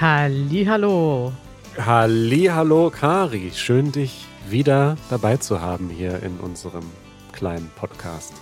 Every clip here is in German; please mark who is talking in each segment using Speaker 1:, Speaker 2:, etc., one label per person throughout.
Speaker 1: Hallo.
Speaker 2: Hallo, Kari. Schön, dich wieder dabei zu haben hier in unserem kleinen Podcast.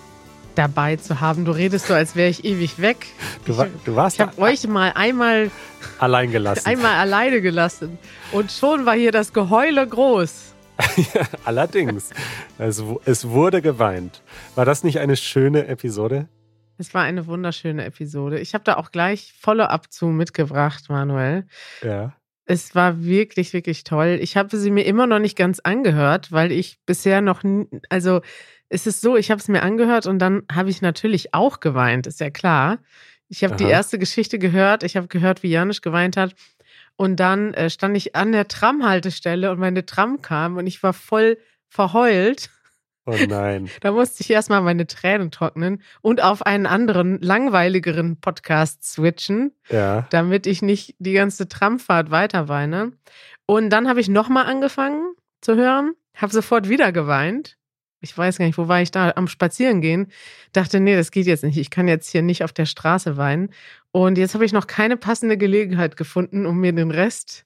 Speaker 1: Dabei zu haben. Du redest so, als wäre ich ewig weg.
Speaker 2: Du, war, du warst
Speaker 1: Ich habe euch mal einmal
Speaker 2: allein gelassen.
Speaker 1: einmal alleine gelassen und schon war hier das Geheule groß.
Speaker 2: ja, allerdings. Es, es wurde geweint. War das nicht eine schöne Episode?
Speaker 1: Es war eine wunderschöne Episode. Ich habe da auch gleich Follow-up zu mitgebracht, Manuel.
Speaker 2: Ja.
Speaker 1: Es war wirklich, wirklich toll. Ich habe sie mir immer noch nicht ganz angehört, weil ich bisher noch, nie, also es ist so, ich habe es mir angehört und dann habe ich natürlich auch geweint, ist ja klar. Ich habe die erste Geschichte gehört, ich habe gehört, wie Janusz geweint hat und dann äh, stand ich an der Tramhaltestelle und meine Tram kam und ich war voll verheult.
Speaker 2: Oh nein.
Speaker 1: Da musste ich erstmal meine Tränen trocknen und auf einen anderen, langweiligeren Podcast switchen
Speaker 2: Ja.
Speaker 1: damit ich nicht die ganze Tramfahrt weiter weine. Und dann habe ich nochmal angefangen zu hören, habe sofort wieder geweint. Ich weiß gar nicht, wo war ich da? Am Spazierengehen. Dachte, nee, das geht jetzt nicht. Ich kann jetzt hier nicht auf der Straße weinen. Und jetzt habe ich noch keine passende Gelegenheit gefunden, um mir den Rest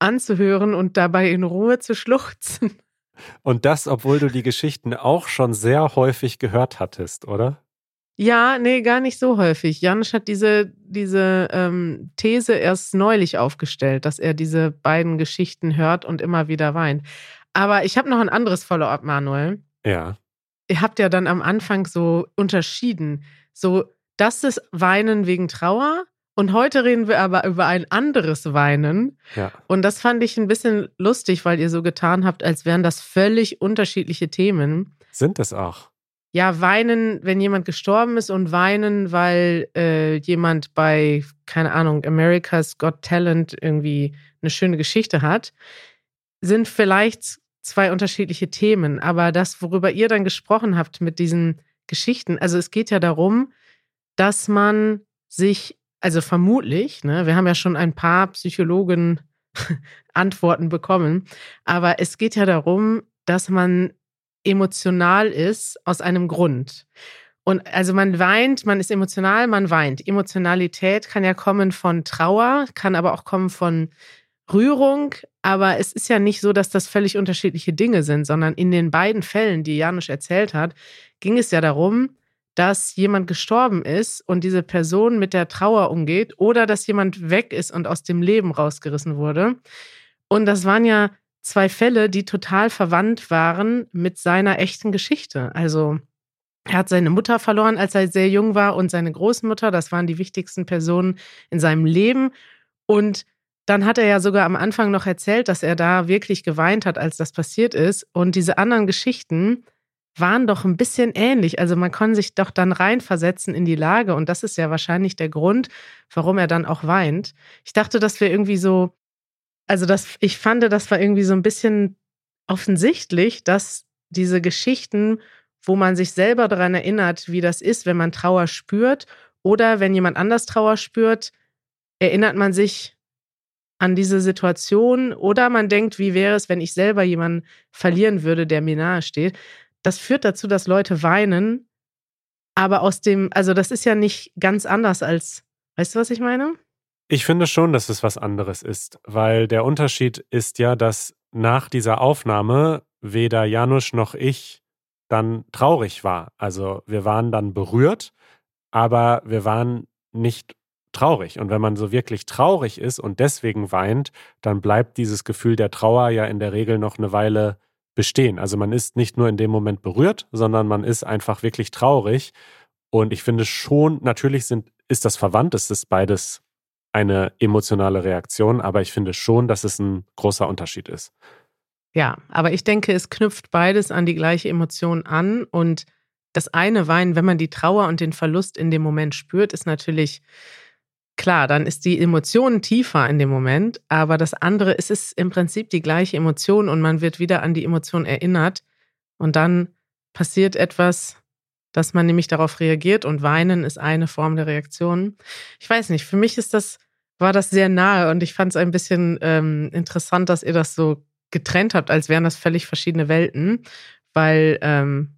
Speaker 1: anzuhören und dabei in Ruhe zu schluchzen.
Speaker 2: Und das, obwohl du die Geschichten auch schon sehr häufig gehört hattest, oder?
Speaker 1: Ja, nee, gar nicht so häufig. Janusz hat diese, diese ähm, These erst neulich aufgestellt, dass er diese beiden Geschichten hört und immer wieder weint. Aber ich habe noch ein anderes Follow-up, Manuel.
Speaker 2: Ja.
Speaker 1: Ihr habt ja dann am Anfang so unterschieden. So, das ist Weinen wegen Trauer. Und heute reden wir aber über ein anderes Weinen.
Speaker 2: Ja.
Speaker 1: Und das fand ich ein bisschen lustig, weil ihr so getan habt, als wären das völlig unterschiedliche Themen.
Speaker 2: Sind es auch.
Speaker 1: Ja, weinen, wenn jemand gestorben ist und weinen, weil äh, jemand bei, keine Ahnung, America's Got Talent irgendwie eine schöne Geschichte hat, sind vielleicht zwei unterschiedliche Themen. Aber das, worüber ihr dann gesprochen habt mit diesen Geschichten, also es geht ja darum, dass man sich, also vermutlich, ne, wir haben ja schon ein paar Psychologen Antworten bekommen, aber es geht ja darum, dass man emotional ist aus einem Grund. Und also man weint, man ist emotional, man weint. Emotionalität kann ja kommen von Trauer, kann aber auch kommen von Rührung. Aber es ist ja nicht so, dass das völlig unterschiedliche Dinge sind, sondern in den beiden Fällen, die Janusz erzählt hat, ging es ja darum, dass jemand gestorben ist und diese Person mit der Trauer umgeht oder dass jemand weg ist und aus dem Leben rausgerissen wurde. Und das waren ja zwei Fälle, die total verwandt waren mit seiner echten Geschichte. Also er hat seine Mutter verloren, als er sehr jung war und seine Großmutter, das waren die wichtigsten Personen in seinem Leben. Und dann hat er ja sogar am Anfang noch erzählt, dass er da wirklich geweint hat, als das passiert ist. Und diese anderen Geschichten waren doch ein bisschen ähnlich. Also man kann sich doch dann reinversetzen in die Lage. Und das ist ja wahrscheinlich der Grund, warum er dann auch weint. Ich dachte, das wäre irgendwie so, also das, ich fand, das war irgendwie so ein bisschen offensichtlich, dass diese Geschichten, wo man sich selber daran erinnert, wie das ist, wenn man Trauer spürt oder wenn jemand anders Trauer spürt, erinnert man sich an diese Situation oder man denkt, wie wäre es, wenn ich selber jemanden verlieren würde, der mir nahe steht. Das führt dazu, dass Leute weinen, aber aus dem, also das ist ja nicht ganz anders als, weißt du, was ich meine?
Speaker 2: Ich finde schon, dass es was anderes ist, weil der Unterschied ist ja, dass nach dieser Aufnahme weder Janusz noch ich dann traurig war. Also wir waren dann berührt, aber wir waren nicht traurig. Und wenn man so wirklich traurig ist und deswegen weint, dann bleibt dieses Gefühl der Trauer ja in der Regel noch eine Weile bestehen. Also man ist nicht nur in dem Moment berührt, sondern man ist einfach wirklich traurig. Und ich finde schon, natürlich sind, ist das verwandt, es ist beides eine emotionale Reaktion, aber ich finde schon, dass es ein großer Unterschied ist.
Speaker 1: Ja, aber ich denke, es knüpft beides an die gleiche Emotion an. Und das eine Weinen, wenn man die Trauer und den Verlust in dem Moment spürt, ist natürlich klar, dann ist die Emotion tiefer in dem Moment. Aber das andere ist es im Prinzip die gleiche Emotion und man wird wieder an die Emotion erinnert. Und dann passiert etwas, dass man nämlich darauf reagiert und weinen ist eine Form der Reaktion. Ich weiß nicht, für mich ist das, war das sehr nahe und ich fand es ein bisschen ähm, interessant, dass ihr das so getrennt habt, als wären das völlig verschiedene Welten, weil ähm,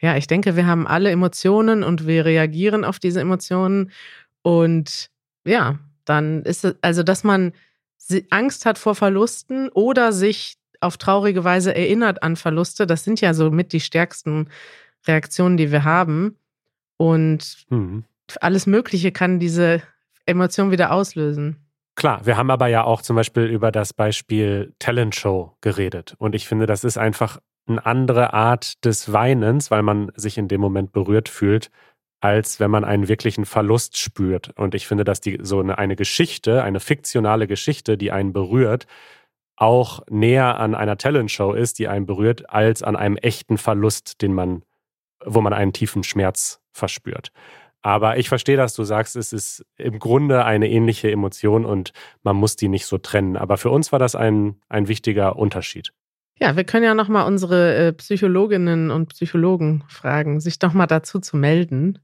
Speaker 1: ja, ich denke, wir haben alle Emotionen und wir reagieren auf diese Emotionen und ja, dann ist es, also dass man Angst hat vor Verlusten oder sich auf traurige Weise erinnert an Verluste. Das sind ja so mit die stärksten Reaktionen, die wir haben. Und mhm. alles Mögliche kann diese Emotion wieder auslösen.
Speaker 2: Klar, wir haben aber ja auch zum Beispiel über das Beispiel Talent Show geredet. Und ich finde, das ist einfach eine andere Art des Weinens, weil man sich in dem Moment berührt fühlt, als wenn man einen wirklichen Verlust spürt. Und ich finde, dass die so eine, eine Geschichte, eine fiktionale Geschichte, die einen berührt, auch näher an einer Talentshow ist, die einen berührt, als an einem echten Verlust, den man, wo man einen tiefen Schmerz verspürt. Aber ich verstehe, dass du sagst, es ist im Grunde eine ähnliche Emotion und man muss die nicht so trennen. Aber für uns war das ein, ein wichtiger Unterschied.
Speaker 1: Ja, wir können ja nochmal unsere äh, Psychologinnen und Psychologen fragen, sich doch mal dazu zu melden,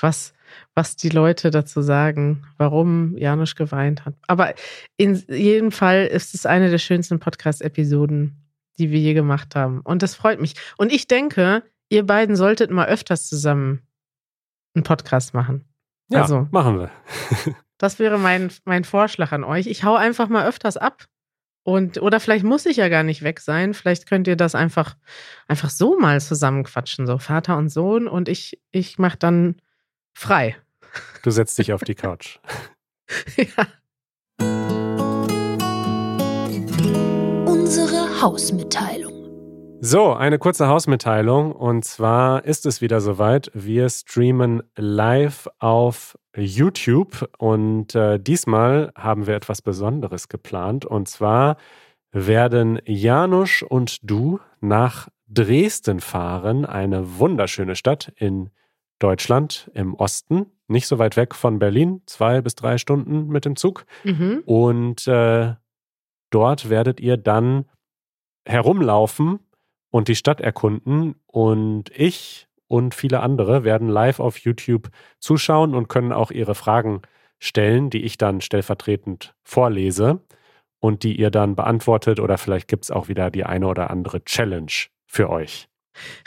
Speaker 1: was, was die Leute dazu sagen, warum Janusz geweint hat. Aber in jedem Fall ist es eine der schönsten Podcast-Episoden, die wir je gemacht haben. Und das freut mich. Und ich denke, ihr beiden solltet mal öfters zusammen einen Podcast machen.
Speaker 2: Ja, also, machen wir.
Speaker 1: das wäre mein, mein Vorschlag an euch. Ich hau einfach mal öfters ab. Und, oder vielleicht muss ich ja gar nicht weg sein. Vielleicht könnt ihr das einfach, einfach so mal zusammenquatschen, so Vater und Sohn. Und ich, ich mache dann frei.
Speaker 2: Du setzt dich auf die Couch. ja.
Speaker 3: Unsere Hausmitteilung.
Speaker 2: So, eine kurze Hausmitteilung. Und zwar ist es wieder soweit. Wir streamen live auf YouTube und äh, diesmal haben wir etwas Besonderes geplant. Und zwar werden Janusz und du nach Dresden fahren, eine wunderschöne Stadt in Deutschland im Osten, nicht so weit weg von Berlin, zwei bis drei Stunden mit dem Zug. Mhm. Und äh, dort werdet ihr dann herumlaufen und die Stadt erkunden. Und ich und viele andere werden live auf YouTube zuschauen und können auch ihre Fragen stellen, die ich dann stellvertretend vorlese und die ihr dann beantwortet. Oder vielleicht gibt es auch wieder die eine oder andere Challenge für euch.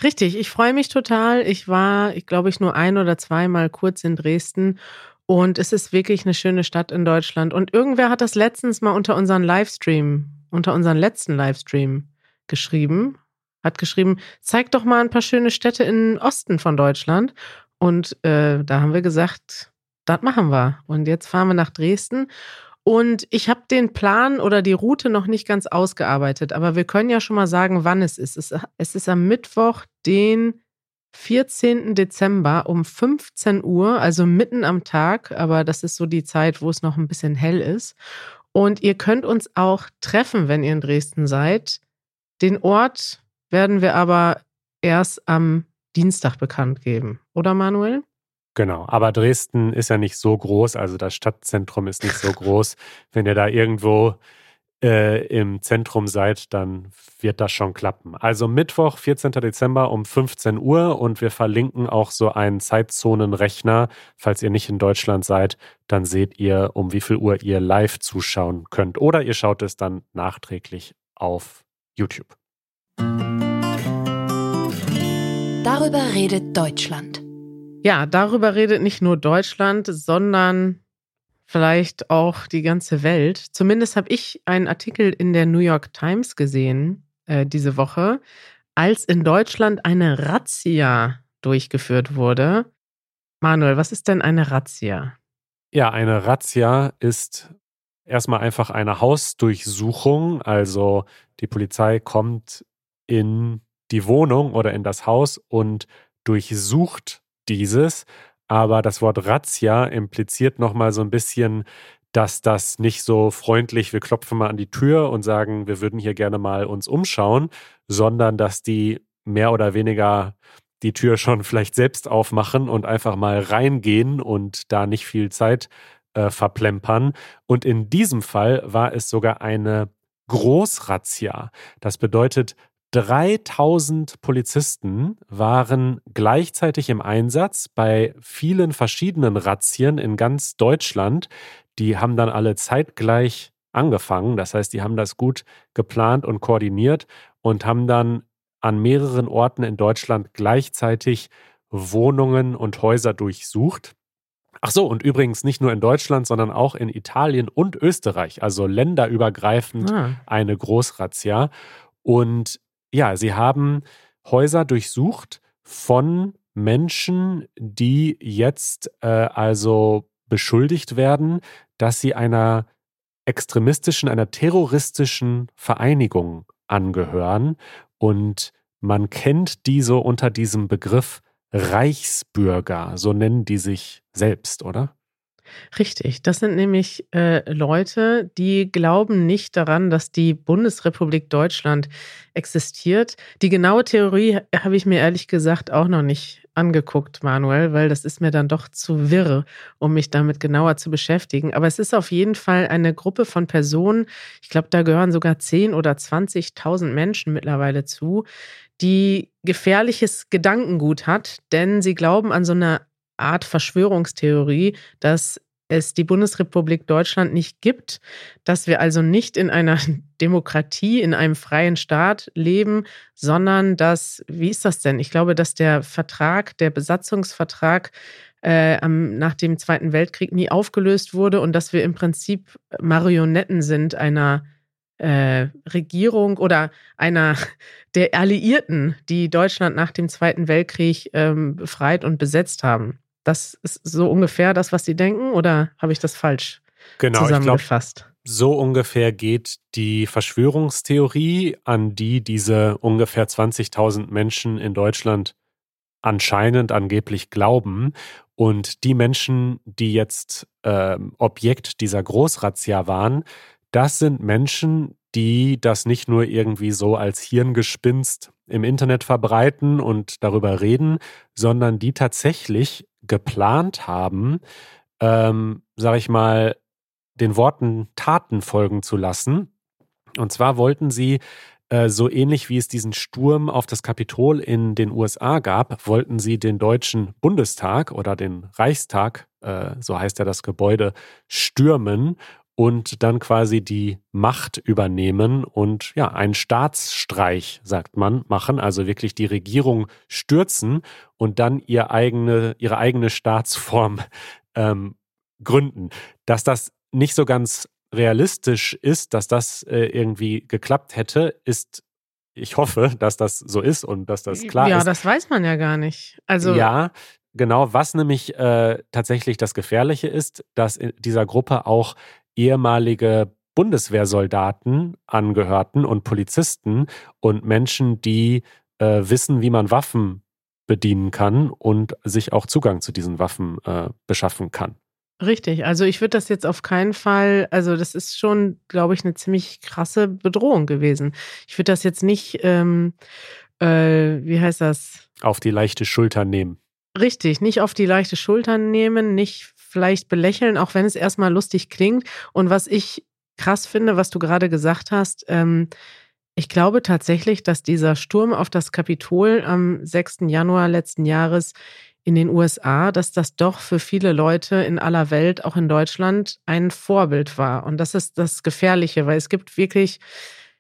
Speaker 1: Richtig, ich freue mich total. Ich war, ich glaube ich, nur ein oder zweimal kurz in Dresden und es ist wirklich eine schöne Stadt in Deutschland. Und irgendwer hat das letztens mal unter unseren Livestream, unter unseren letzten Livestream geschrieben hat geschrieben, zeig doch mal ein paar schöne Städte im Osten von Deutschland. Und äh, da haben wir gesagt, das machen wir. Und jetzt fahren wir nach Dresden. Und ich habe den Plan oder die Route noch nicht ganz ausgearbeitet, aber wir können ja schon mal sagen, wann es ist. Es, es ist am Mittwoch, den 14. Dezember um 15 Uhr, also mitten am Tag, aber das ist so die Zeit, wo es noch ein bisschen hell ist. Und ihr könnt uns auch treffen, wenn ihr in Dresden seid. Den Ort werden wir aber erst am Dienstag bekannt geben, oder Manuel?
Speaker 2: Genau, aber Dresden ist ja nicht so groß, also das Stadtzentrum ist nicht so groß. Wenn ihr da irgendwo äh, im Zentrum seid, dann wird das schon klappen. Also Mittwoch, 14. Dezember um 15 Uhr und wir verlinken auch so einen Zeitzonenrechner. Falls ihr nicht in Deutschland seid, dann seht ihr, um wie viel Uhr ihr live zuschauen könnt. Oder ihr schaut es dann nachträglich auf YouTube.
Speaker 3: Darüber redet Deutschland.
Speaker 1: Ja, darüber redet nicht nur Deutschland, sondern vielleicht auch die ganze Welt. Zumindest habe ich einen Artikel in der New York Times gesehen äh, diese Woche, als in Deutschland eine Razzia durchgeführt wurde. Manuel, was ist denn eine Razzia?
Speaker 2: Ja, eine Razzia ist erstmal einfach eine Hausdurchsuchung. Also die Polizei kommt in die Wohnung oder in das Haus und durchsucht dieses. Aber das Wort Razzia impliziert nochmal so ein bisschen, dass das nicht so freundlich, wir klopfen mal an die Tür und sagen, wir würden hier gerne mal uns umschauen, sondern dass die mehr oder weniger die Tür schon vielleicht selbst aufmachen und einfach mal reingehen und da nicht viel Zeit äh, verplempern. Und in diesem Fall war es sogar eine Großrazzia. Das bedeutet, 3000 Polizisten waren gleichzeitig im Einsatz bei vielen verschiedenen Razzien in ganz Deutschland. Die haben dann alle zeitgleich angefangen. Das heißt, die haben das gut geplant und koordiniert und haben dann an mehreren Orten in Deutschland gleichzeitig Wohnungen und Häuser durchsucht. Ach so, und übrigens nicht nur in Deutschland, sondern auch in Italien und Österreich, also länderübergreifend
Speaker 1: Ah.
Speaker 2: eine Großrazzia. Und ja, sie haben Häuser durchsucht von Menschen, die jetzt äh, also beschuldigt werden, dass sie einer extremistischen, einer terroristischen Vereinigung angehören. Und man kennt die so unter diesem Begriff Reichsbürger, so nennen die sich selbst, oder?
Speaker 1: Richtig, das sind nämlich äh, Leute, die glauben nicht daran, dass die Bundesrepublik Deutschland existiert. Die genaue Theorie habe ich mir ehrlich gesagt auch noch nicht angeguckt, Manuel, weil das ist mir dann doch zu wirr, um mich damit genauer zu beschäftigen. Aber es ist auf jeden Fall eine Gruppe von Personen, ich glaube, da gehören sogar 10.000 oder 20.000 Menschen mittlerweile zu, die gefährliches Gedankengut hat, denn sie glauben an so eine Art Verschwörungstheorie, dass es die Bundesrepublik Deutschland nicht gibt, dass wir also nicht in einer Demokratie, in einem freien Staat leben, sondern dass, wie ist das denn? Ich glaube, dass der Vertrag, der Besatzungsvertrag äh, am, nach dem Zweiten Weltkrieg nie aufgelöst wurde und dass wir im Prinzip Marionetten sind einer äh, Regierung oder einer der Alliierten, die Deutschland nach dem Zweiten Weltkrieg ähm, befreit und besetzt haben. Das ist so ungefähr das, was Sie denken, oder habe ich das falsch
Speaker 2: Genau,
Speaker 1: zusammengefasst?
Speaker 2: so ungefähr geht die Verschwörungstheorie, an die diese ungefähr 20.000 Menschen in Deutschland anscheinend angeblich glauben. Und die Menschen, die jetzt ähm, Objekt dieser Großrazzia waren, das sind Menschen, die das nicht nur irgendwie so als Hirngespinst im Internet verbreiten und darüber reden, sondern die tatsächlich geplant haben, ähm, sag ich mal, den Worten Taten folgen zu lassen. Und zwar wollten sie, äh, so ähnlich wie es diesen Sturm auf das Kapitol in den USA gab, wollten sie den Deutschen Bundestag oder den Reichstag, äh, so heißt ja das Gebäude, stürmen und dann quasi die Macht übernehmen und ja, einen Staatsstreich, sagt man, machen, also wirklich die Regierung stürzen und dann ihr eigene, ihre eigene Staatsform ähm, gründen. Dass das nicht so ganz realistisch ist, dass das äh, irgendwie geklappt hätte, ist, ich hoffe, dass das so ist und dass das klar
Speaker 1: ja,
Speaker 2: ist.
Speaker 1: das weiß man ja gar nicht. Also
Speaker 2: Ja, genau. Was nämlich äh, tatsächlich das Gefährliche ist, dass in dieser Gruppe auch ehemalige Bundeswehrsoldaten angehörten und Polizisten und Menschen, die äh, wissen, wie man Waffen bedienen kann und sich auch Zugang zu diesen Waffen äh, beschaffen kann.
Speaker 1: Richtig, also ich würde das jetzt auf keinen Fall, also das ist schon, glaube ich, eine ziemlich krasse Bedrohung gewesen. Ich würde das jetzt nicht, ähm, äh, wie heißt das?
Speaker 2: Auf die leichte Schulter nehmen.
Speaker 1: Richtig, nicht auf die leichte Schulter nehmen, nicht vielleicht belächeln, auch wenn es erstmal lustig klingt. Und was ich krass finde, was du gerade gesagt hast, ähm, ich glaube tatsächlich, dass dieser Sturm auf das Kapitol am 6. Januar letzten Jahres in den USA, dass das doch für viele Leute in aller Welt, auch in Deutschland, ein Vorbild war. Und das ist das Gefährliche, weil es gibt wirklich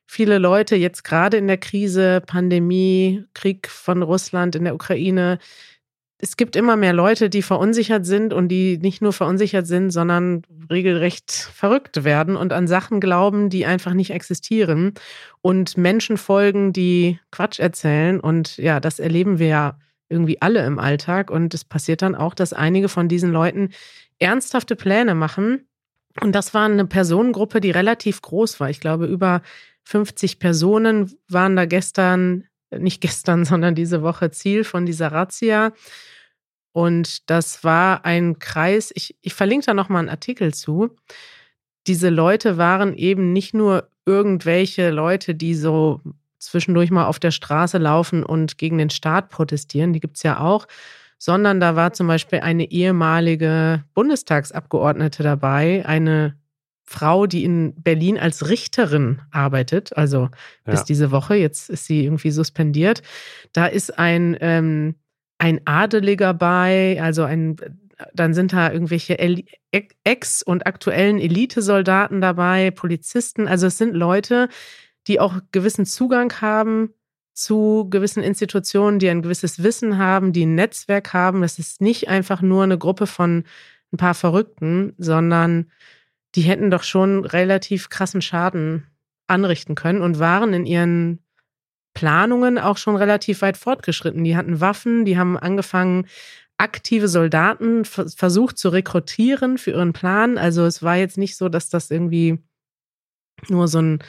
Speaker 1: viele Leute jetzt gerade in der Krise, Pandemie, Krieg von Russland in der Ukraine. Es gibt immer mehr Leute, die verunsichert sind und die nicht nur verunsichert sind, sondern regelrecht verrückt werden und an Sachen glauben, die einfach nicht existieren und Menschen folgen, die Quatsch erzählen. Und ja, das erleben wir ja irgendwie alle im Alltag. Und es passiert dann auch, dass einige von diesen Leuten ernsthafte Pläne machen. Und das war eine Personengruppe, die relativ groß war. Ich glaube, über 50 Personen waren da gestern, nicht gestern, sondern diese Woche Ziel von dieser Razzia. Und das war ein Kreis, ich, ich verlinke da nochmal einen Artikel zu. Diese Leute waren eben nicht nur irgendwelche Leute, die so zwischendurch mal auf der Straße laufen und gegen den Staat protestieren, die gibt es ja auch, sondern da war zum Beispiel eine ehemalige Bundestagsabgeordnete dabei, eine Frau, die in Berlin als Richterin arbeitet, also bis
Speaker 2: Ja.
Speaker 1: diese Woche, jetzt ist sie irgendwie suspendiert. Da ist ein, ähm, ein Adeliger bei, also ein, dann sind da irgendwelche El- Ex- und aktuellen Elitesoldaten dabei, Polizisten, also es sind Leute, die auch gewissen Zugang haben zu gewissen Institutionen, die ein gewisses Wissen haben, die ein Netzwerk haben. Das ist nicht einfach nur eine Gruppe von ein paar Verrückten, sondern die hätten doch schon relativ krassen Schaden anrichten können und waren in ihren Planungen auch schon relativ weit fortgeschritten. Die hatten Waffen, die haben angefangen, aktive Soldaten versucht zu rekrutieren für ihren Plan. Also es war jetzt nicht so, dass das irgendwie nur so ein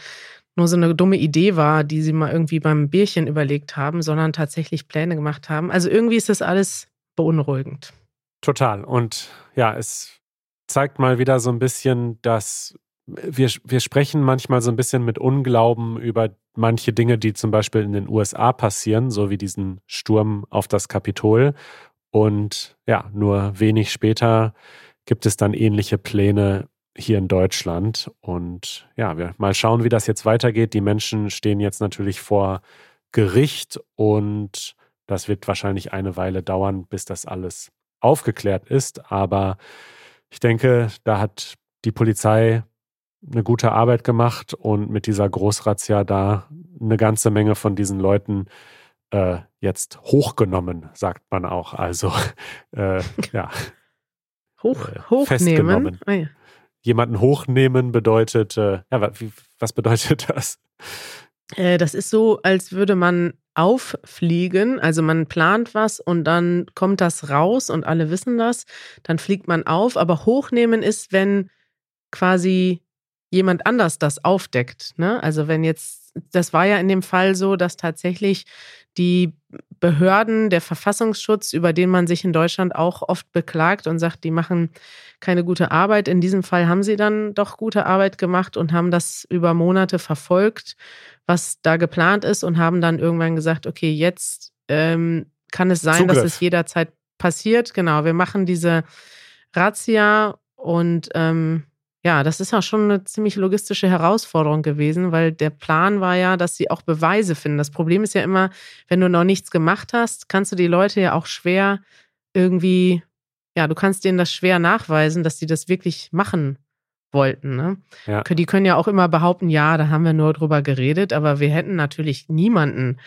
Speaker 1: nur so eine dumme Idee war, die sie mal irgendwie beim Bierchen überlegt haben, sondern tatsächlich Pläne gemacht haben. Also irgendwie ist das alles beunruhigend.
Speaker 2: Total. Und ja, es zeigt mal wieder so ein bisschen, dass wir, wir sprechen manchmal so ein bisschen mit Unglauben über manche Dinge, die zum Beispiel in den USA passieren, so wie diesen Sturm auf das Kapitol. Und ja, nur wenig später gibt es dann ähnliche Pläne hier in Deutschland. Und ja, wir mal schauen, wie das jetzt weitergeht. Die Menschen stehen jetzt natürlich vor Gericht und das wird wahrscheinlich eine Weile dauern, bis das alles aufgeklärt ist. Aber ich denke, da hat die Polizei eine gute Arbeit gemacht und mit dieser Großrazzia da eine ganze Menge von diesen Leuten äh, jetzt hochgenommen, sagt man auch. Also äh, ja.
Speaker 1: Hoch, äh, hochnehmen. Festgenommen.
Speaker 2: Ah, ja. Jemanden hochnehmen bedeutet, äh, ja, wie, was bedeutet das?
Speaker 1: Äh, das ist so, als würde man auffliegen. Also man plant was und dann kommt das raus und alle wissen das. Dann fliegt man auf. Aber hochnehmen ist, wenn quasi jemand anders das aufdeckt. Ne? Also wenn jetzt, das war ja in dem Fall so, dass tatsächlich die Behörden, der Verfassungsschutz, über den man sich in Deutschland auch oft beklagt und sagt, die machen keine gute Arbeit. In diesem Fall haben sie dann doch gute Arbeit gemacht und haben das über Monate verfolgt, was da geplant ist und haben dann irgendwann gesagt, okay, jetzt ähm, kann es sein, Zugriff. dass es jederzeit passiert. Genau, wir machen diese Razzia und ähm, ja, das ist ja schon eine ziemlich logistische Herausforderung gewesen, weil der Plan war ja, dass sie auch Beweise finden. Das Problem ist ja immer, wenn du noch nichts gemacht hast, kannst du die Leute ja auch schwer irgendwie, ja, du kannst denen das schwer nachweisen, dass sie das wirklich machen wollten. Ne? Ja. Die können ja auch immer behaupten, ja, da haben wir nur drüber geredet, aber wir hätten natürlich niemanden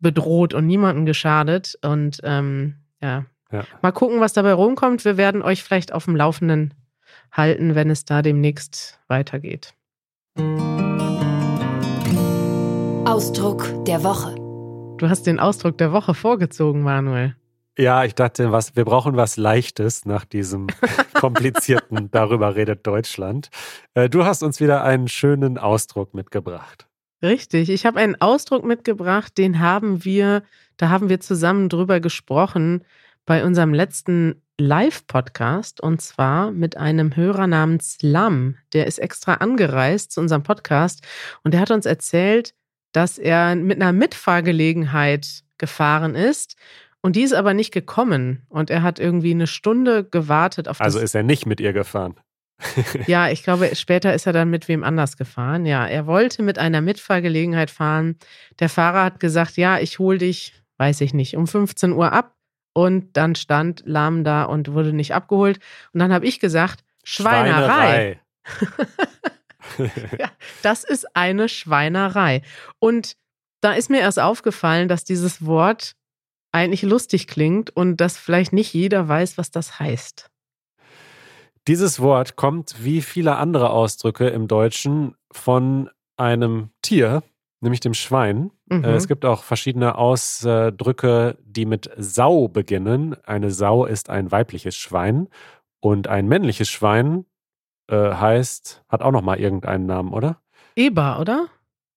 Speaker 1: bedroht und niemanden geschadet. Und ähm, ja. ja, mal gucken, was dabei rumkommt. Wir werden euch vielleicht auf dem Laufenden halten, wenn es da demnächst weitergeht.
Speaker 3: Ausdruck der Woche.
Speaker 1: Du hast den Ausdruck der Woche vorgezogen, Manuel.
Speaker 2: Ja, ich dachte, was, wir brauchen was Leichtes nach diesem komplizierten Darüber redet Deutschland. Äh, du hast uns wieder einen schönen Ausdruck mitgebracht.
Speaker 1: Richtig, ich habe einen Ausdruck mitgebracht, den haben wir, da haben wir zusammen drüber gesprochen bei unserem letzten Live-Podcast und zwar mit einem Hörer namens Lam. Der ist extra angereist zu unserem Podcast und der hat uns erzählt, dass er mit einer Mitfahrgelegenheit gefahren ist und die ist aber nicht gekommen und er hat irgendwie eine Stunde gewartet auf
Speaker 2: Also ist er nicht mit ihr gefahren.
Speaker 1: ja, ich glaube, später ist er dann mit wem anders gefahren. Ja, er wollte mit einer Mitfahrgelegenheit fahren. Der Fahrer hat gesagt, ja, ich hole dich, weiß ich nicht, um 15 Uhr ab. Und dann stand Lahm da und wurde nicht abgeholt. Und dann habe ich gesagt, Schweinerei. Schweinerei. ja, das ist eine Schweinerei. Und da ist mir erst aufgefallen, dass dieses Wort eigentlich lustig klingt und dass vielleicht nicht jeder weiß, was das heißt.
Speaker 2: Dieses Wort kommt wie viele andere Ausdrücke im Deutschen von einem Tier, nämlich dem Schwein. Äh, mhm. Es gibt auch verschiedene Ausdrücke, die mit Sau beginnen. Eine Sau ist ein weibliches Schwein und ein männliches Schwein äh, heißt, hat auch noch mal irgendeinen Namen, oder?
Speaker 1: Eber, oder?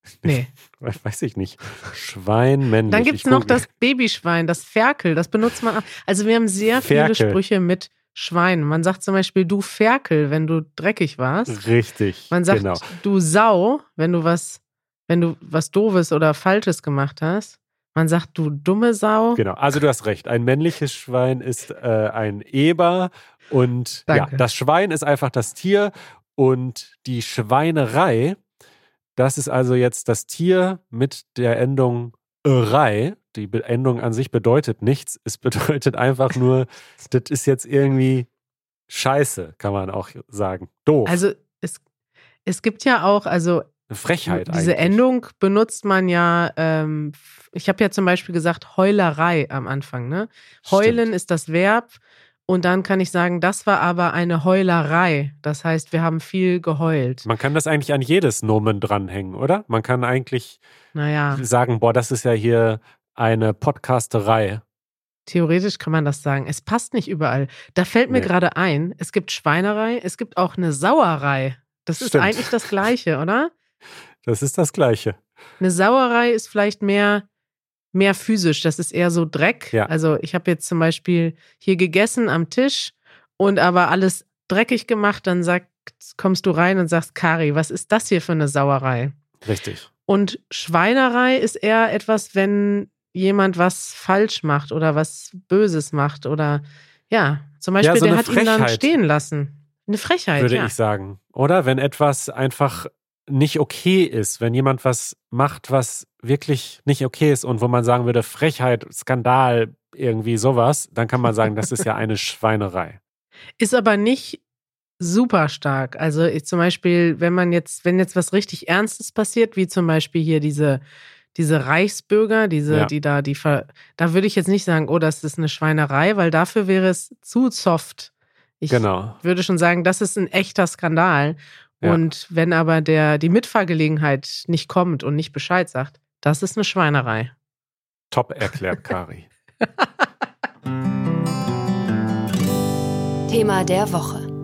Speaker 2: Nee. Weiß ich nicht. Schwein, männlich.
Speaker 1: Dann gibt es noch das Babyschwein, das Ferkel, das benutzt man auch. Also wir haben sehr Ferkel. viele Sprüche mit Schwein. Man sagt zum Beispiel du Ferkel, wenn du dreckig warst.
Speaker 2: Richtig.
Speaker 1: Man sagt
Speaker 2: genau.
Speaker 1: du Sau, wenn du was wenn du was Doofes oder Falsches gemacht hast. Man sagt, du dumme Sau.
Speaker 2: Genau, also du hast recht. Ein männliches Schwein ist äh, ein Eber und ja, das Schwein ist einfach das Tier und die Schweinerei, das ist also jetzt das Tier mit der Endung Rei. Die Endung an sich bedeutet nichts. Es bedeutet einfach nur, das ist jetzt irgendwie scheiße, kann man auch sagen. Doof.
Speaker 1: Also es, es gibt ja auch, also
Speaker 2: eine Frechheit
Speaker 1: Diese
Speaker 2: eigentlich.
Speaker 1: Endung benutzt man ja, ähm, ich habe ja zum Beispiel gesagt Heulerei am Anfang. Ne? Heulen Stimmt. ist das Verb Und dann kann ich sagen, das war aber eine Heulerei. Das heißt, wir haben viel geheult.
Speaker 2: Man kann das eigentlich an jedes Nomen dranhängen, oder? Man kann eigentlich
Speaker 1: Naja,
Speaker 2: sagen, boah, das ist ja hier eine Podcasterei.
Speaker 1: theoretisch kann man das sagen. Es passt nicht überall. Da fällt mir
Speaker 2: Nee.
Speaker 1: gerade ein, es gibt Schweinerei, es gibt auch eine Sauerei. Das ist
Speaker 2: Stimmt.
Speaker 1: eigentlich das Gleiche, oder?
Speaker 2: Das ist das Gleiche.
Speaker 1: Eine Sauerei ist vielleicht mehr, mehr physisch. Das ist eher so Dreck.
Speaker 2: Ja.
Speaker 1: Also ich habe jetzt zum Beispiel hier gegessen am Tisch und aber alles dreckig gemacht. Dann sagt, kommst du rein und sagst, Kari, was ist das hier für eine Sauerei?
Speaker 2: Richtig.
Speaker 1: Und Schweinerei ist eher etwas, wenn jemand was falsch macht oder was Böses macht oder ja, zum Beispiel,
Speaker 2: so
Speaker 1: der hat ihn dann
Speaker 2: Frechheit.
Speaker 1: stehen lassen. Eine Frechheit,
Speaker 2: würde
Speaker 1: ja.
Speaker 2: ich sagen. Oder wenn etwas einfach nicht okay ist, wenn jemand was macht, was wirklich nicht okay ist und wo man sagen würde, Frechheit, Skandal, irgendwie sowas, dann kann man sagen, das ist ja eine Schweinerei.
Speaker 1: Ist aber nicht super stark. Also ich, zum Beispiel, wenn man jetzt, wenn jetzt was richtig Ernstes passiert, wie zum Beispiel hier diese, diese Reichsbürger, diese,
Speaker 2: Ja.
Speaker 1: die da, die ver, da würde ich jetzt nicht sagen, oh, das ist eine Schweinerei, weil dafür wäre es zu soft. Ich
Speaker 2: Genau.
Speaker 1: würde schon sagen, das ist ein echter Skandal.
Speaker 2: Ja.
Speaker 1: Und wenn aber der, die Mitfahrgelegenheit nicht kommt und nicht Bescheid sagt, das ist eine Schweinerei.
Speaker 2: Top erklärt, Kari.
Speaker 3: Thema der Woche.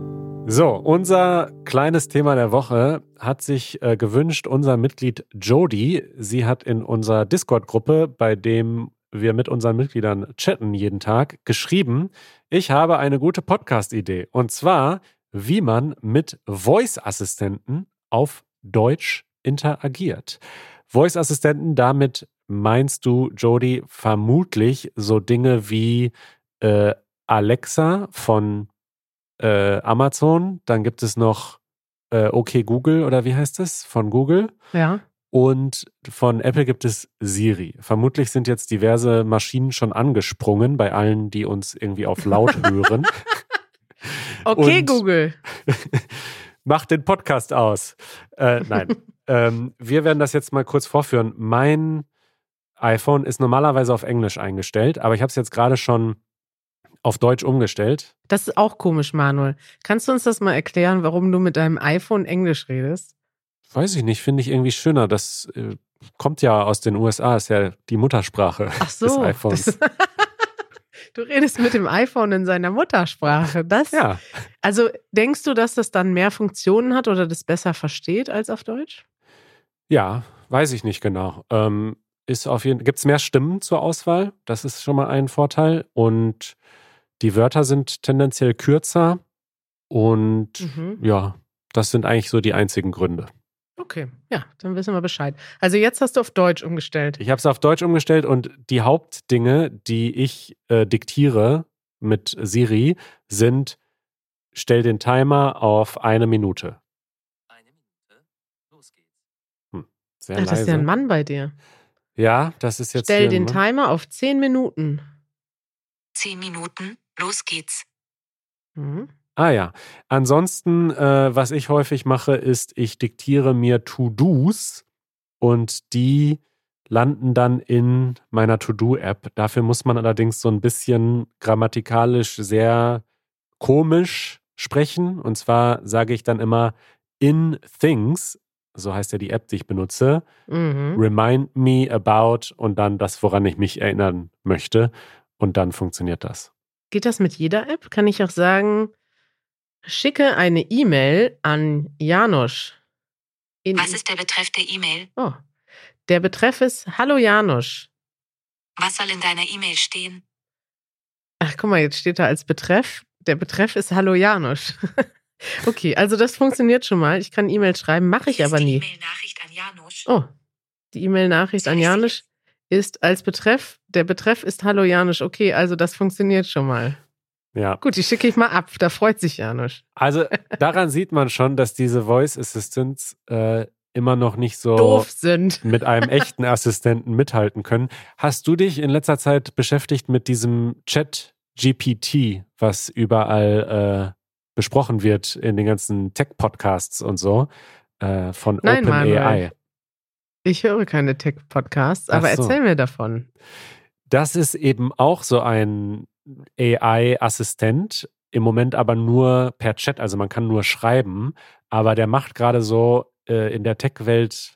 Speaker 2: So, unser kleines Thema der Woche hat sich äh, gewünscht unser Mitglied Jody. Sie hat in unserer Discord-Gruppe, bei dem wir mit unseren Mitgliedern chatten jeden Tag, geschrieben, ich habe eine gute Podcast-Idee. Und zwar, wie man mit Voice-Assistenten auf Deutsch interagiert. Voice-Assistenten, damit meinst du, Jody, vermutlich so Dinge wie äh, Alexa von äh, Amazon, dann gibt es noch äh, OK Google oder wie heißt es? Von Google.
Speaker 1: Ja.
Speaker 2: Und von Apple gibt es Siri. Vermutlich sind jetzt diverse Maschinen schon angesprungen bei allen, die uns irgendwie auf laut hören.
Speaker 1: Okay,
Speaker 2: Und-
Speaker 1: Google.
Speaker 2: Mach den Podcast aus. Äh, nein. ähm, wir werden das jetzt mal kurz vorführen. Mein iPhone ist normalerweise auf Englisch eingestellt, aber ich habe es jetzt gerade schon auf Deutsch umgestellt.
Speaker 1: Das ist auch komisch, Manuel. Kannst du uns das mal erklären, warum du mit deinem iPhone Englisch redest?
Speaker 2: Weiß ich nicht, finde ich irgendwie schöner. Das äh, kommt ja aus den USA, ist ja die Muttersprache
Speaker 1: Ach so.
Speaker 2: des iPhones.
Speaker 1: du redest mit dem iPhone in seiner Muttersprache. Das,
Speaker 2: ja,
Speaker 1: Also denkst du, dass das dann mehr Funktionen hat oder das besser versteht als auf Deutsch?
Speaker 2: ja, weiß ich nicht genau. Ähm, ist auf jeden Gibt es mehr Stimmen zur Auswahl? Das ist schon mal ein Vorteil. Und die Wörter sind tendenziell kürzer. Und
Speaker 1: Mhm.
Speaker 2: ja, das sind eigentlich so die einzigen Gründe.
Speaker 1: Okay, ja, dann wissen wir Bescheid. Also jetzt hast du auf Deutsch umgestellt.
Speaker 2: Ich habe es auf Deutsch umgestellt und die Hauptdinge, die ich äh, diktiere mit Siri, sind: stell den Timer auf eine Minute.
Speaker 4: Eine Minute. Los geht's.
Speaker 2: Sehr
Speaker 1: Ach, das ist ja ein
Speaker 2: leise.
Speaker 1: Mann bei dir.
Speaker 2: Ja, das ist jetzt.
Speaker 1: Stell
Speaker 2: hier
Speaker 1: den
Speaker 2: Mann.
Speaker 1: Timer auf 10 Minuten.
Speaker 3: Zehn Minuten, los geht's.
Speaker 1: Mhm.
Speaker 2: Ah ja. Ansonsten, äh, was ich häufig mache, ist, ich diktiere mir To-Dos und die landen dann in meiner To-Do-App. Dafür muss man allerdings so ein bisschen grammatikalisch sehr komisch sprechen. Und zwar sage ich dann immer in Things, so heißt ja die App, die ich benutze,
Speaker 1: Mhm.
Speaker 2: remind me about und dann das, woran ich mich erinnern möchte. Und dann funktioniert das.
Speaker 1: Geht das mit jeder App? Kann ich auch sagen, schicke eine E-Mail an Janusz. In,
Speaker 3: Was ist der Betreff der E-Mail?
Speaker 1: Oh, der Betreff ist Hallo Janusz.
Speaker 3: Was soll in deiner E-Mail stehen?
Speaker 1: Ach, guck mal, jetzt steht da als Betreff. Der Betreff ist Hallo Janusz. okay, also das funktioniert schon mal. Ich kann E-Mail schreiben, mache ich
Speaker 3: Hier
Speaker 1: aber
Speaker 3: die
Speaker 1: nie.
Speaker 3: E-Mail-Nachricht an Janusz.
Speaker 1: Oh, die E-Mail-Nachricht an Janusz ist als Betreff. Der Betreff ist Hallo Janusz. Okay, also das funktioniert schon mal.
Speaker 2: Ja.
Speaker 1: Gut, die schicke ich mal ab. Da freut sich Janusz.
Speaker 2: Also daran sieht man schon, dass diese Voice Assistants äh, immer noch nicht so
Speaker 1: Doof sind.
Speaker 2: mit einem echten Assistenten mithalten können. Hast du dich in letzter Zeit beschäftigt mit diesem Chat GPT, was überall äh, besprochen wird in den ganzen Tech-Podcasts und so äh, von
Speaker 1: Nein,
Speaker 2: OpenAI?
Speaker 1: Ich höre keine Tech-Podcasts, aber
Speaker 2: so.
Speaker 1: erzähl mir davon.
Speaker 2: Das ist eben auch so ein AI-Assistent, im Moment aber nur per Chat, also man kann nur schreiben, aber der macht gerade so äh, in der Tech-Welt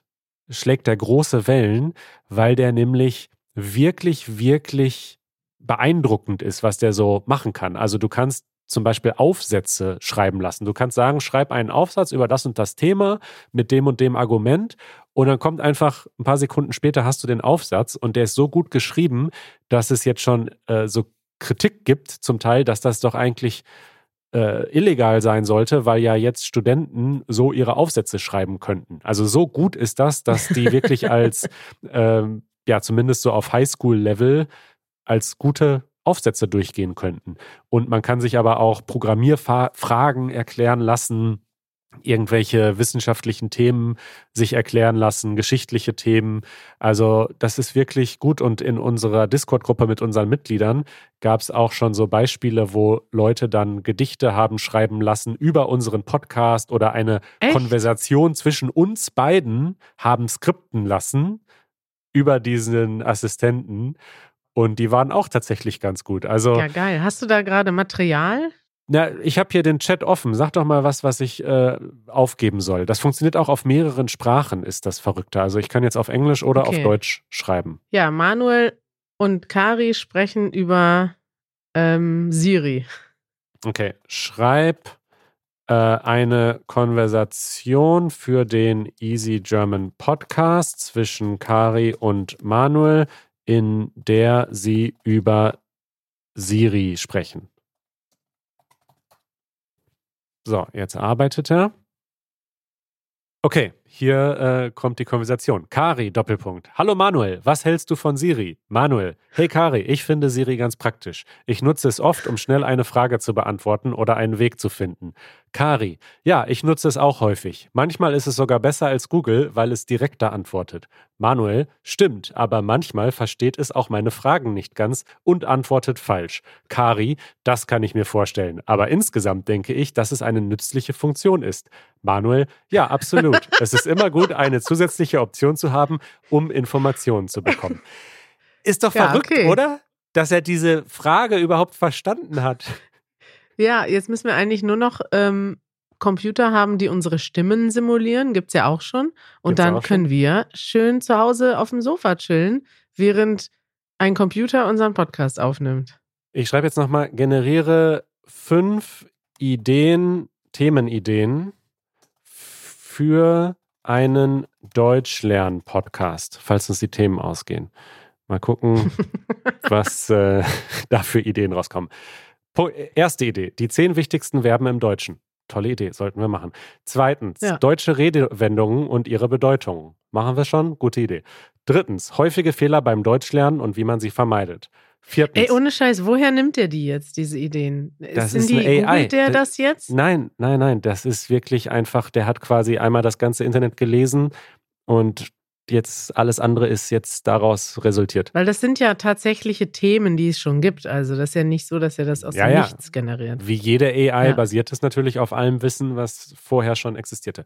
Speaker 2: schlägt der große Wellen, weil der nämlich wirklich, wirklich beeindruckend ist, was der so machen kann. Also du kannst zum Beispiel Aufsätze schreiben lassen. Du kannst sagen, schreib einen Aufsatz über das und das Thema mit dem und dem Argument und dann kommt einfach ein paar Sekunden später hast du den Aufsatz und der ist so gut geschrieben, dass es jetzt schon äh, so Kritik gibt zum Teil, dass das doch eigentlich äh, illegal sein sollte, weil ja jetzt Studenten so ihre Aufsätze schreiben könnten. Also so gut ist das, dass die wirklich als, ähm, ja, zumindest so auf Highschool-Level als gute Aufsätze durchgehen könnten. Und man kann sich aber auch Programmierfragen erklären lassen, irgendwelche wissenschaftlichen Themen sich erklären lassen, geschichtliche Themen. Also das ist wirklich gut und in unserer Discord-Gruppe mit unseren Mitgliedern gab es auch schon so Beispiele, wo Leute dann Gedichte haben schreiben lassen über unseren Podcast oder eine
Speaker 1: Echt?
Speaker 2: Konversation zwischen uns beiden haben skripten lassen über diesen Assistenten und die waren auch tatsächlich ganz gut. Also
Speaker 1: Ja, geil. Hast du da gerade Material?
Speaker 2: Na, ich habe hier den Chat offen. Sag doch mal was, was ich äh, aufgeben soll. Das funktioniert auch auf mehreren Sprachen, ist das Verrückte. Also ich kann jetzt auf Englisch oder
Speaker 1: Okay.
Speaker 2: auf Deutsch schreiben.
Speaker 1: Ja, Manuel und Kari sprechen über ähm, Siri.
Speaker 2: Okay, schreib äh, eine Konversation für den Easy German Podcast zwischen Kari und Manuel, in der sie über Siri sprechen. So, jetzt arbeitet er. Okay, hier äh, kommt die Konversation. Kari, Doppelpunkt. Hallo Manuel, was hältst du von Siri? Manuel, hey Kari, ich finde Siri ganz praktisch. Ich nutze es oft, um schnell eine Frage zu beantworten oder einen Weg zu finden. Kari, ja, ich nutze es auch häufig. Manchmal ist es sogar besser als Google, weil es direkter antwortet. Manuel, stimmt, aber manchmal versteht es auch meine Fragen nicht ganz und antwortet falsch. Kari, das kann ich mir vorstellen, aber insgesamt denke ich, dass es eine nützliche Funktion ist. Manuel, ja, absolut. es ist immer gut, eine zusätzliche Option zu haben, um Informationen zu bekommen. Ist doch
Speaker 1: Ja,
Speaker 2: verrückt,
Speaker 1: okay.
Speaker 2: oder? Dass er diese Frage überhaupt verstanden hat.
Speaker 1: Ja, jetzt müssen wir eigentlich nur noch ähm, Computer haben, die unsere Stimmen simulieren. Gibt's ja auch schon. Und
Speaker 2: Gibt's
Speaker 1: dann
Speaker 2: schon.
Speaker 1: können wir schön zu Hause auf dem Sofa chillen, während ein Computer unseren Podcast aufnimmt.
Speaker 2: Ich schreibe jetzt nochmal, generiere fünf Ideen, Themenideen für einen Deutschlern-Podcast, falls uns die Themen ausgehen. Mal gucken, was äh, da für Ideen rauskommen. Po erste Idee, die zehn wichtigsten Verben im Deutschen. Tolle Idee, sollten wir machen. Zweitens,
Speaker 1: Ja.
Speaker 2: deutsche Redewendungen und ihre Bedeutung. Machen wir schon? Gute Idee. Drittens, häufige Fehler beim Deutschlernen und wie man sie vermeidet. Viertens,
Speaker 1: Ey, ohne Scheiß, woher nimmt der die jetzt, diese Ideen?
Speaker 2: Das
Speaker 1: Sind
Speaker 2: ist
Speaker 1: die,
Speaker 2: eine AI.
Speaker 1: der
Speaker 2: Da-
Speaker 1: das jetzt?
Speaker 2: Nein, nein, nein, das ist wirklich einfach, der hat quasi einmal das ganze Internet gelesen und jetzt alles andere ist jetzt daraus resultiert.
Speaker 1: Weil das sind ja tatsächliche Themen, die es schon gibt. Also das ist ja nicht so, dass er das aus
Speaker 2: Ja,
Speaker 1: dem
Speaker 2: ja.
Speaker 1: Nichts generiert.
Speaker 2: Wie jede AI
Speaker 1: Ja.
Speaker 2: basiert es natürlich auf allem Wissen, was vorher schon existierte.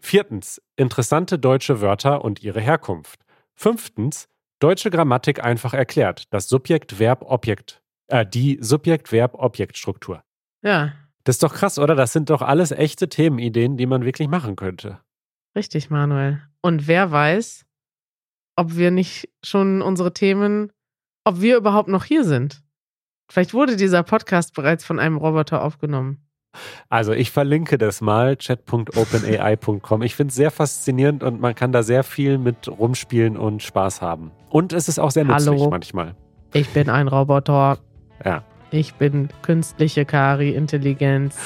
Speaker 2: Viertens, interessante deutsche Wörter und ihre Herkunft. Fünftens, deutsche Grammatik einfach erklärt. Das Subjekt-Verb-Objekt, äh, die Subjekt-Verb-Objekt-Struktur.
Speaker 1: Ja,
Speaker 2: Das ist doch krass, oder? Das sind doch alles echte Themenideen, die man wirklich machen könnte.
Speaker 1: richtig, Manuel. Und wer weiß, ob wir nicht schon unsere Themen, ob wir überhaupt noch hier sind. Vielleicht wurde dieser Podcast bereits von einem Roboter aufgenommen.
Speaker 2: Also ich verlinke das mal, chat.openai.com. Ich finde es sehr faszinierend und man kann da sehr viel mit rumspielen und Spaß haben. Und es ist auch sehr nützlich
Speaker 1: Hallo.
Speaker 2: manchmal.
Speaker 1: Ich bin ein Roboter.
Speaker 2: Ja.
Speaker 1: Ich bin künstliche Kari-Intelligenz.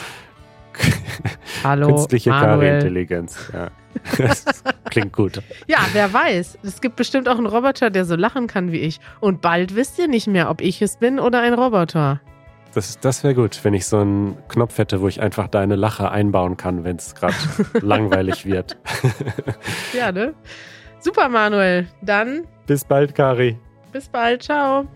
Speaker 1: Hallo,
Speaker 2: Künstliche. Kari-Intelligenz. Ja. Das klingt gut.
Speaker 1: Ja, wer weiß. Es gibt bestimmt auch einen Roboter, der so lachen kann wie ich. Und bald wisst ihr nicht mehr, ob ich es bin oder ein Roboter.
Speaker 2: Das, das wäre gut, wenn ich so einen Knopf hätte, wo ich einfach deine Lache einbauen kann, wenn es gerade langweilig wird.
Speaker 1: Ja, ne? Super, Manuel. Dann
Speaker 2: Bis bald, Kari.
Speaker 1: bis bald. Ciao.